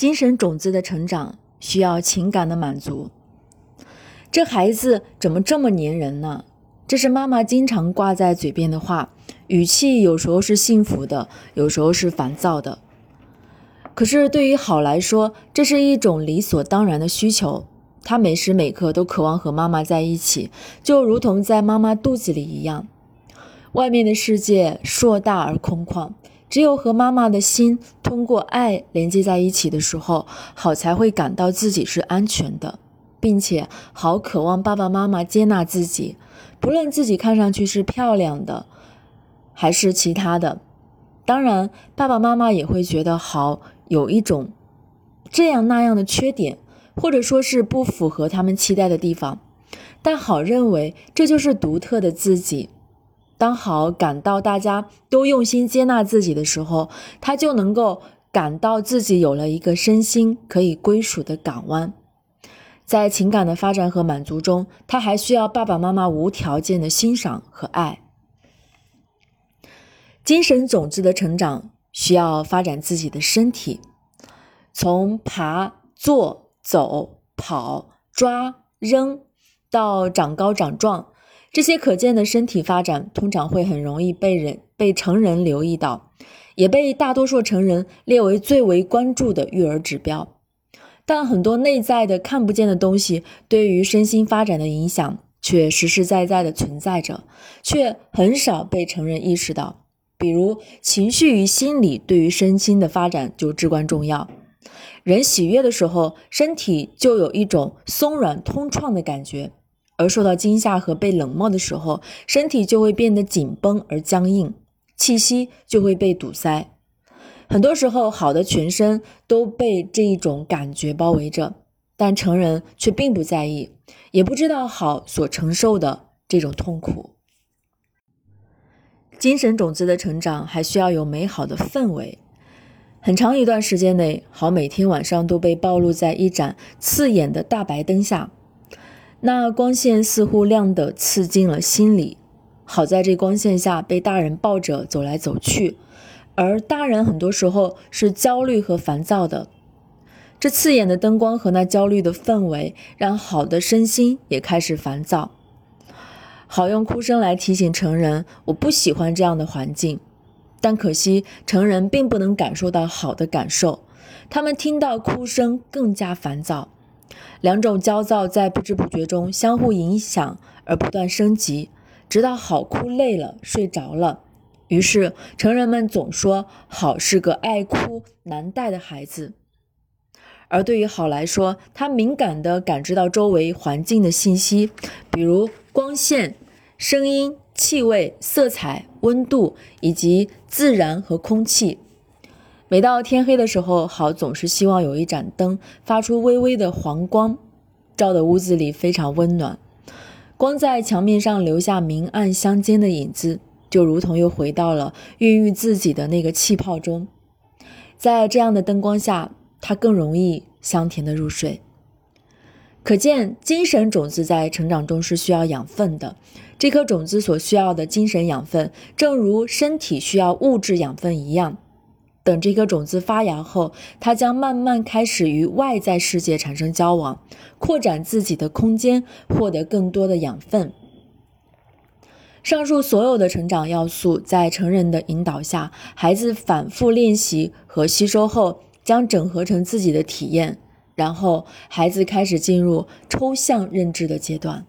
精神种子的成长需要情感的满足。这孩子怎么这么粘人呢？这是妈妈经常挂在嘴边的话，语气有时候是幸福的，有时候是烦躁的。可是对于好来说，这是一种理所当然的需求。他每时每刻都渴望和妈妈在一起，就如同在妈妈肚子里一样。外面的世界硕大而空旷，只有和妈妈的心通过爱连接在一起的时候，好才会感到自己是安全的，并且好渴望爸爸妈妈接纳自己，不论自己看上去是漂亮的，还是其他的。当然，爸爸妈妈也会觉得好有一种这样那样的缺点。或者说是不符合他们期待的地方，但好认为这就是独特的自己。当好感到大家都用心接纳自己的时候，他就能够感到自己有了一个身心可以归属的港湾。在情感的发展和满足中，他还需要爸爸妈妈无条件的欣赏和爱。精神种子的成长需要发展自己的身体，从爬、坐。走、跑、抓、扔，到长高长壮，这些可见的身体发展，通常会很容易被人被成人留意到，也被大多数成人列为最为关注的育儿指标。但很多内在的看不见的东西，对于身心发展的影响，却实实在在的存在着，却很少被成人意识到。比如，情绪与心理对于身心的发展就至关重要。人喜悦的时候，身体就有一种松软通畅的感觉；而受到惊吓和被冷漠的时候，身体就会变得紧绷而僵硬，气息就会被堵塞。很多时候，好的全身都被这一种感觉包围着，但成人却并不在意，也不知道好所承受的这种痛苦。精神种子的成长还需要有美好的氛围。很长一段时间内，好每天晚上都被暴露在一盏刺眼的大白灯下，那光线似乎亮得刺进了心里。好在这光线下被大人抱着走来走去，而大人很多时候是焦虑和烦躁的。这刺眼的灯光和那焦虑的氛围，让好的身心也开始烦躁。好用哭声来提醒成人：我不喜欢这样的环境。但可惜，成人并不能感受到好的感受，他们听到哭声更加烦躁，两种焦躁在不知不觉中相互影响而不断升级，直到好哭累了睡着了。于是，成人们总说好是个爱哭难带的孩子，而对于好来说，他敏感地感知到周围环境的信息，比如光线、声音。气味、色彩、温度以及自然和空气。每到天黑的时候，好总是希望有一盏灯发出微微的黄光，照的屋子里非常温暖。光在墙面上留下明暗相间的影子，就如同又回到了孕育自己的那个气泡中。在这样的灯光下，他更容易香甜的入睡。可见，精神种子在成长中是需要养分的。这颗种子所需要的精神养分，正如身体需要物质养分一样。等这颗种子发芽后，它将慢慢开始与外在世界产生交往，扩展自己的空间，获得更多的养分。上述所有的成长要素，在成人的引导下，孩子反复练习和吸收后，将整合成自己的体验。然后，孩子开始进入抽象认知的阶段。